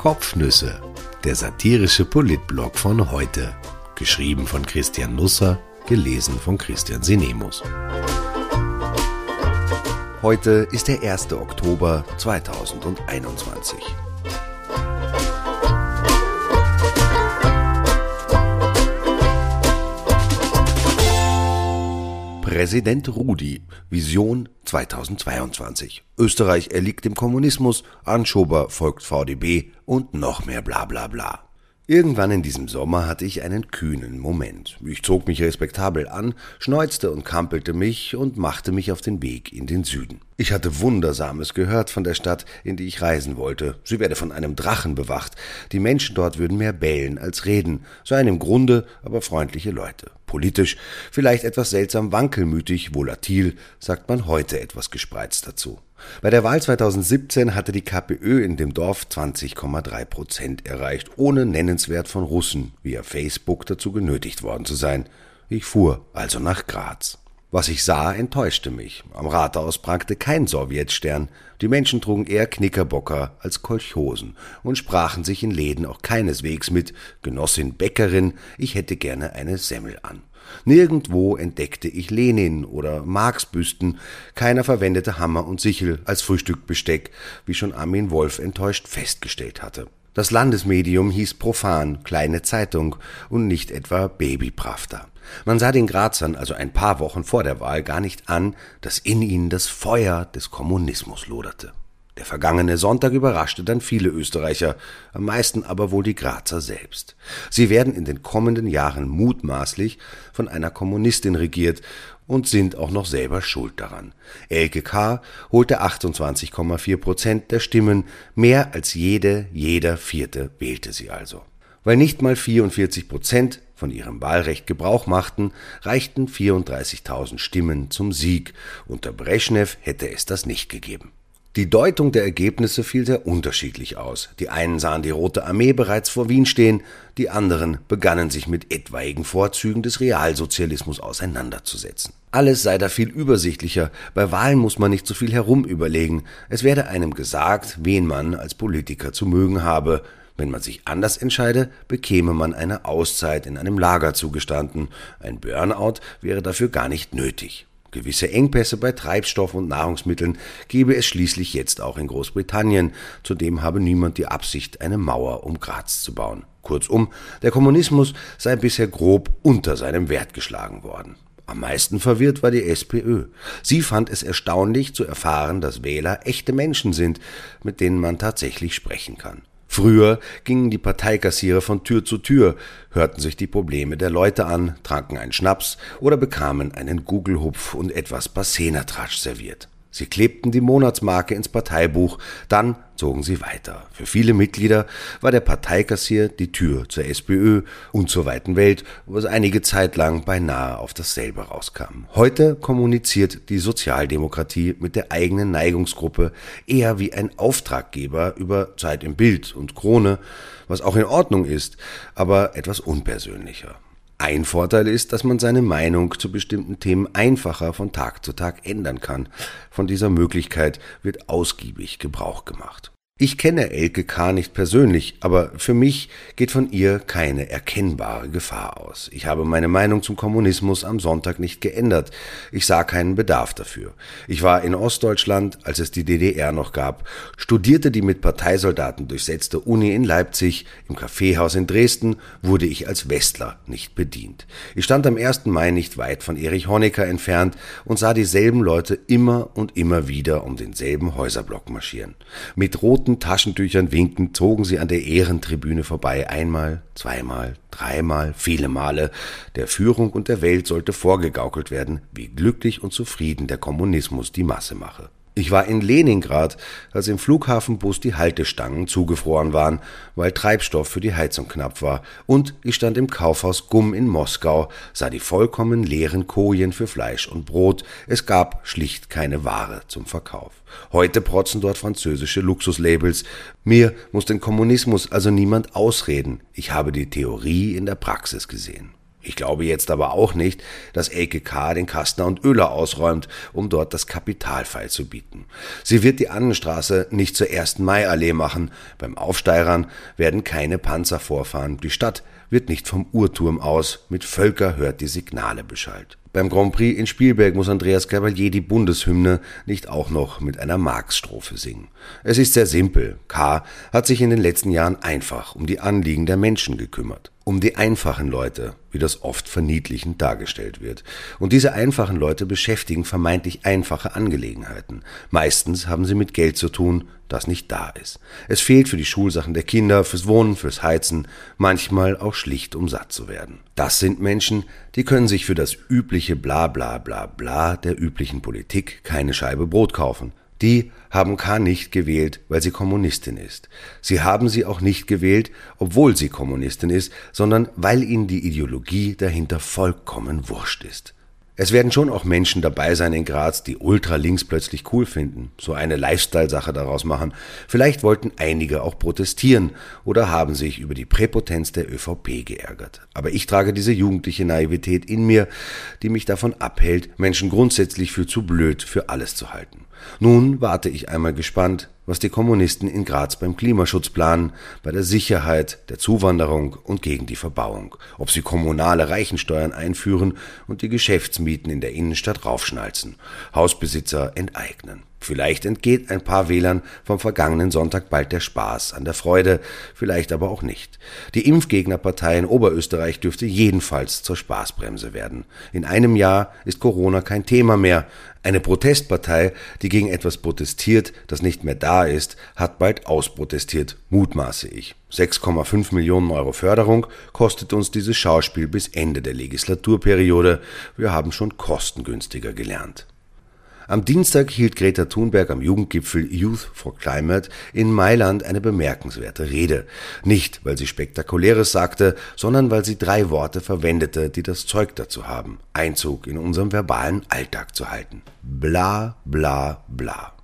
Kopfnüsse, der satirische Politblog von heute. Geschrieben von Christian Nusser, gelesen von Christian Sinemus. Heute ist der 1. Oktober 2021. Präsident Rudi, Vision 2022. Österreich erliegt dem Kommunismus, Anschober folgt VDB und noch mehr bla bla bla. Irgendwann in diesem Sommer hatte ich einen kühnen Moment. Ich zog mich respektabel an, schneuzte und kampelte mich und machte mich auf den Weg in den Süden. Ich hatte Wundersames gehört von der Stadt, in die ich reisen wollte. Sie werde von einem Drachen bewacht. Die Menschen dort würden mehr bellen als reden, seien im Grunde aber freundliche Leute. Politisch vielleicht etwas seltsam wankelmütig, volatil, sagt man heute etwas gespreizt dazu. Bei der Wahl 2017 hatte die KPÖ in dem Dorf 20,3 Prozent erreicht, ohne nennenswert von Russen via Facebook dazu genötigt worden zu sein. Ich fuhr also nach Graz. Was ich sah, enttäuschte mich. Am Rathaus prangte kein Sowjetstern. Die Menschen trugen eher Knickerbocker als Kolchosen und sprachen sich in Läden auch keineswegs mit Genossin Bäckerin, ich hätte gerne eine Semmel an. Nirgendwo entdeckte ich Lenin oder Marx-Büsten, keiner verwendete Hammer und Sichel als Frühstückbesteck, wie schon Armin Wolf enttäuscht festgestellt hatte. Das Landesmedium hieß profan Kleine Zeitung und nicht etwa Babypravda. Man sah den Grazern also ein paar Wochen vor der Wahl gar nicht an, dass in ihnen das Feuer des Kommunismus loderte. Der vergangene Sonntag überraschte dann viele Österreicher, am meisten aber wohl die Grazer selbst. Sie werden in den kommenden Jahren mutmaßlich von einer Kommunistin regiert und sind auch noch selber schuld daran. Elke K. holte 28,4 Prozent der Stimmen, mehr als jede, jeder Vierte wählte sie also. Weil nicht mal 44 Prozent von ihrem Wahlrecht Gebrauch machten, reichten 34.000 Stimmen zum Sieg. Unter Brezhnev hätte es das nicht gegeben. Die Deutung der Ergebnisse fiel sehr unterschiedlich aus. Die einen sahen die Rote Armee bereits vor Wien stehen, die anderen begannen sich mit etwaigen Vorzügen des Realsozialismus auseinanderzusetzen. Alles sei da viel übersichtlicher, bei Wahlen muss man nicht so viel herumüberlegen, es werde einem gesagt, wen man als Politiker zu mögen habe, wenn man sich anders entscheide, bekäme man eine Auszeit in einem Lager zugestanden, ein Burnout wäre dafür gar nicht nötig. Gewisse Engpässe bei Treibstoff und Nahrungsmitteln gebe es schließlich jetzt auch in Großbritannien, zudem habe niemand die Absicht, eine Mauer um Graz zu bauen. Kurzum, der Kommunismus sei bisher grob unter seinem Wert geschlagen worden. Am meisten verwirrt war die SPÖ. Sie fand es erstaunlich zu erfahren, dass Wähler echte Menschen sind, mit denen man tatsächlich sprechen kann. Früher gingen die Parteikassiere von Tür zu Tür, hörten sich die Probleme der Leute an, tranken einen Schnaps oder bekamen einen Gugelhupf und etwas Bassenertrasch serviert. Sie klebten die Monatsmarke ins Parteibuch, dann zogen sie weiter. Für viele Mitglieder war der Parteikassier die Tür zur SPÖ und zur weiten Welt, wo es einige Zeit lang beinahe auf dasselbe rauskam. Heute kommuniziert die Sozialdemokratie mit der eigenen Neigungsgruppe eher wie ein Auftraggeber über Zeit im Bild und Krone, was auch in Ordnung ist, aber etwas unpersönlicher. Ein Vorteil ist, dass man seine Meinung zu bestimmten Themen einfacher von Tag zu Tag ändern kann. Von dieser Möglichkeit wird ausgiebig Gebrauch gemacht. Ich kenne Elke K. nicht persönlich, aber für mich geht von ihr keine erkennbare Gefahr aus. Ich habe meine Meinung zum Kommunismus am Sonntag nicht geändert. Ich sah keinen Bedarf dafür. Ich war in Ostdeutschland, als es die DDR noch gab, studierte die mit Parteisoldaten durchsetzte Uni in Leipzig, im Kaffeehaus in Dresden wurde ich als Westler nicht bedient. Ich stand am 1. Mai nicht weit von Erich Honecker entfernt und sah dieselben Leute immer und immer wieder um denselben Häuserblock marschieren. Mit roten roten Taschentüchern winkend zogen sie an der Ehrentribüne vorbei, einmal, zweimal, dreimal, viele Male. Der Führung und der Welt sollte vorgegaukelt werden, wie glücklich und zufrieden der Kommunismus die Masse mache. Ich war in Leningrad, als im Flughafenbus die Haltestangen zugefroren waren, weil Treibstoff für die Heizung knapp war, und ich stand im Kaufhaus Gumm in Moskau, sah die vollkommen leeren Kojen für Fleisch und Brot, es gab schlicht keine Ware zum Verkauf. Heute protzen dort französische Luxuslabels. Mir muss den Kommunismus also niemand ausreden, ich habe die Theorie in der Praxis gesehen. Ich glaube jetzt aber auch nicht, dass Elke K. den Kastner und Öler ausräumt, um dort das Kapital feilzubieten. Sie wird die Annenstraße nicht zur 1. Mai-Allee machen. Beim Aufsteirern werden keine Panzer vorfahren. Die Stadt wird nicht vom Uhrturm aus mit Völker hört die Signale beschallt. Beim Grand Prix in Spielberg muss Andreas Cavalier die Bundeshymne nicht auch noch mit einer Marx-Strophe singen. Es ist sehr simpel. K. hat sich in den letzten Jahren einfach um die Anliegen der Menschen gekümmert um die einfachen Leute, wie das oft verniedlichend dargestellt wird. Und diese einfachen Leute beschäftigen vermeintlich einfache Angelegenheiten. Meistens haben sie mit Geld zu tun, das nicht da ist. Es fehlt für die Schulsachen der Kinder, fürs Wohnen, fürs Heizen, manchmal auch schlicht, um satt zu werden. Das sind Menschen, die können sich für das übliche Bla bla bla bla der üblichen Politik keine Scheibe Brot kaufen. Die haben K. nicht gewählt, weil sie Kommunistin ist. Sie haben sie auch nicht gewählt, obwohl sie Kommunistin ist, sondern weil ihnen die Ideologie dahinter vollkommen wurscht ist. Es werden schon auch Menschen dabei sein in Graz, die Ultralinks plötzlich cool finden, so eine Lifestyle-Sache daraus machen. Vielleicht wollten einige auch protestieren oder haben sich über die Präpotenz der ÖVP geärgert. Aber ich trage diese jugendliche Naivität in mir, die mich davon abhält, Menschen grundsätzlich für zu blöd für alles zu halten. Nun warte ich einmal gespannt, was die Kommunisten in Graz beim Klimaschutz planen, bei der Sicherheit, der Zuwanderung und gegen die Verbauung, ob sie kommunale Reichensteuern einführen und die Geschäftsmieten in der Innenstadt raufschnalzen, Hausbesitzer enteignen. Vielleicht entgeht ein paar Wählern vom vergangenen Sonntag bald der Spaß an der Freude, vielleicht aber auch nicht. Die Impfgegnerpartei in Oberösterreich dürfte jedenfalls zur Spaßbremse werden. In einem Jahr ist Corona kein Thema mehr. Eine Protestpartei, die gegen etwas protestiert, das nicht mehr da ist, hat bald ausprotestiert, mutmaße ich. 6,5 Millionen Euro Förderung kostet uns dieses Schauspiel bis Ende der Legislaturperiode. Wir haben schon kostengünstiger gelernt. Am Dienstag hielt Greta Thunberg am Jugendgipfel Youth for Climate in Mailand eine bemerkenswerte Rede. Nicht, weil sie Spektakuläres sagte, sondern weil sie drei Worte verwendete, die das Zeug dazu haben, Einzug in unserem verbalen Alltag zu halten. Bla bla bla.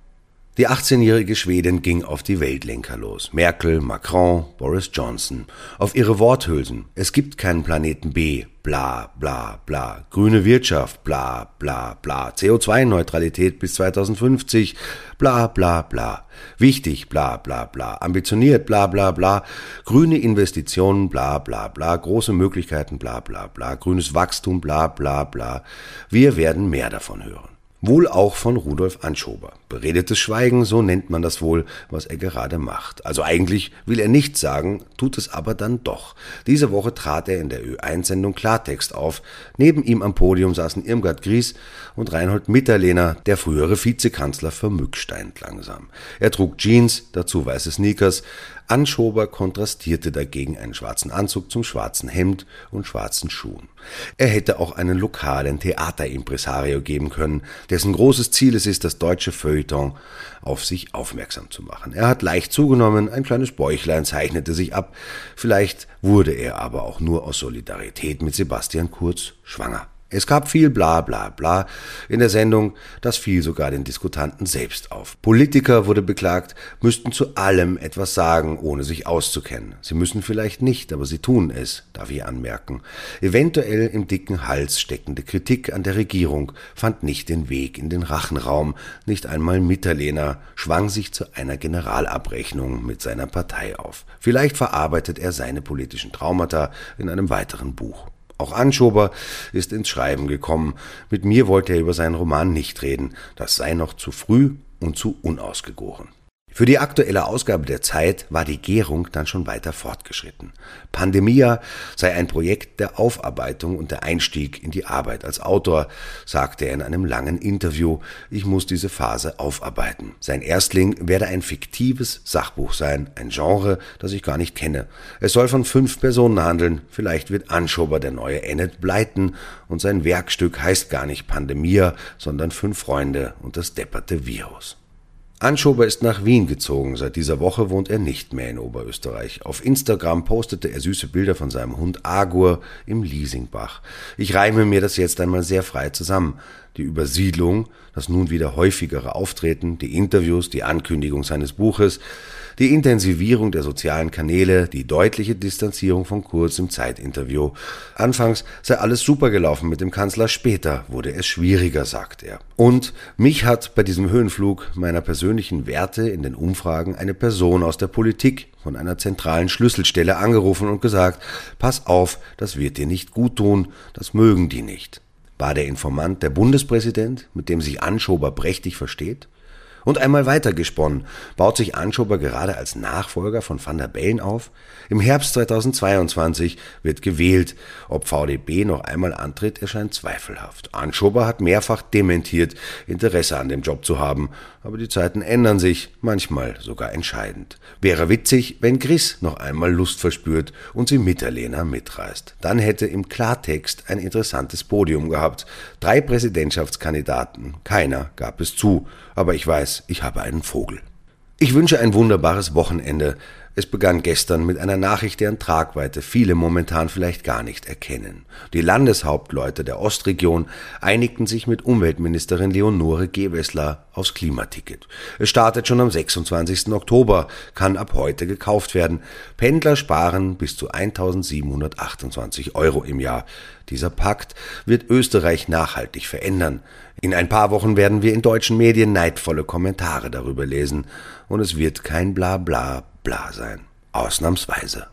Die 18-jährige Schwedin ging auf die Weltlenker los. Merkel, Macron, Boris Johnson. Auf ihre Worthülsen. Es gibt keinen Planeten B. Bla, bla, bla. Grüne Wirtschaft. Bla, bla, bla. CO2-Neutralität bis 2050. Bla, bla, bla. Wichtig. Bla, bla, bla. Ambitioniert. Bla, bla, bla. Grüne Investitionen. Bla, bla, bla. Große Möglichkeiten. Bla, bla, bla. Grünes Wachstum. Bla, bla, bla. Wir werden mehr davon hören. Wohl auch von Rudolf Anschober. Beredetes Schweigen, so nennt man das wohl, was er gerade macht. Also eigentlich will er nichts sagen, tut es aber dann doch. Diese Woche trat er in der Ö1-Sendung Klartext auf. Neben ihm am Podium saßen Irmgard Gries und Reinhold Mitterlehner, der frühere Vizekanzler, vermücksteint langsam. Er trug Jeans, dazu weiße Sneakers, Anschober kontrastierte dagegen einen schwarzen Anzug zum schwarzen Hemd und schwarzen Schuhen. Er hätte auch einen lokalen Theaterimpresario geben können, dessen großes Ziel es ist, das deutsche Feuilleton auf sich aufmerksam zu machen. Er hat leicht zugenommen, ein kleines Bäuchlein zeichnete sich ab, vielleicht wurde er aber auch nur aus Solidarität mit Sebastian Kurz schwanger. Es gab viel bla bla bla in der Sendung, das fiel sogar den Diskutanten selbst auf. Politiker, wurde beklagt, müssten zu allem etwas sagen, ohne sich auszukennen. Sie müssen vielleicht nicht, aber sie tun es, darf ich anmerken. Eventuell im dicken Hals steckende Kritik an der Regierung fand nicht den Weg in den Rachenraum, nicht einmal Mitterlehner schwang sich zu einer Generalabrechnung mit seiner Partei auf. Vielleicht verarbeitet er seine politischen Traumata in einem weiteren Buch. Auch Anschober ist ins Schreiben gekommen. Mit mir wollte er über seinen Roman nicht reden. Das sei noch zu früh und zu unausgegoren. Für die aktuelle Ausgabe der Zeit war die Gärung dann schon weiter fortgeschritten. Pandemia sei ein Projekt der Aufarbeitung und der Einstieg in die Arbeit als Autor, sagte er in einem langen Interview. Ich muss diese Phase aufarbeiten. Sein Erstling werde ein fiktives Sachbuch sein, ein Genre, das ich gar nicht kenne. Es soll von fünf Personen handeln. Vielleicht wird Anschober der neue Ennet Bleiten und sein Werkstück heißt gar nicht Pandemia, sondern Fünf Freunde und das depperte Virus. Anschober ist nach Wien gezogen. Seit dieser Woche wohnt er nicht mehr in Oberösterreich. Auf Instagram postete er süße Bilder von seinem Hund Agur im Liesingbach. Ich reime mir das jetzt einmal sehr frei zusammen. Die Übersiedlung, das nun wieder häufigere Auftreten, die Interviews, die Ankündigung seines Buches, die Intensivierung der sozialen Kanäle, die deutliche Distanzierung von Kurz im Zeitinterview. Anfangs sei alles super gelaufen mit dem Kanzler, später wurde es schwieriger, sagt er. Und mich hat bei diesem Höhenflug meiner persönlichen Werte in den Umfragen eine Person aus der Politik von einer zentralen Schlüsselstelle angerufen und gesagt, pass auf, das wird dir nicht gut tun, das mögen die nicht. War der Informant der Bundespräsident, mit dem sich Anschober prächtig versteht? Und einmal weitergesponnen, baut sich Anschober gerade als Nachfolger von Van der Bellen auf? Im Herbst 2022 wird gewählt. Ob VDB noch einmal antritt, erscheint zweifelhaft. Anschober hat mehrfach dementiert, Interesse an dem Job zu haben. Aber die Zeiten ändern sich, manchmal sogar entscheidend. Wäre witzig, wenn Chris noch einmal Lust verspürt und sie mit der Lena mitreist. Dann hätte im Klartext ein interessantes Podium gehabt. Drei Präsidentschaftskandidaten, keiner gab es zu. Aber ich ich habe einen Vogel. Ich wünsche ein wunderbares Wochenende. Es begann gestern mit einer Nachricht, deren Tragweite viele momentan vielleicht gar nicht erkennen. Die Landeshauptleute der Ostregion einigten sich mit Umweltministerin Leonore Gewessler aufs Klimaticket. Es startet schon am 26. Oktober, kann ab heute gekauft werden. Pendler sparen bis zu 1728 Euro im Jahr. Dieser Pakt wird Österreich nachhaltig verändern. In ein paar Wochen werden wir in deutschen Medien neidvolle Kommentare darüber lesen und es wird kein Blabla bla sein. Ausnahmsweise.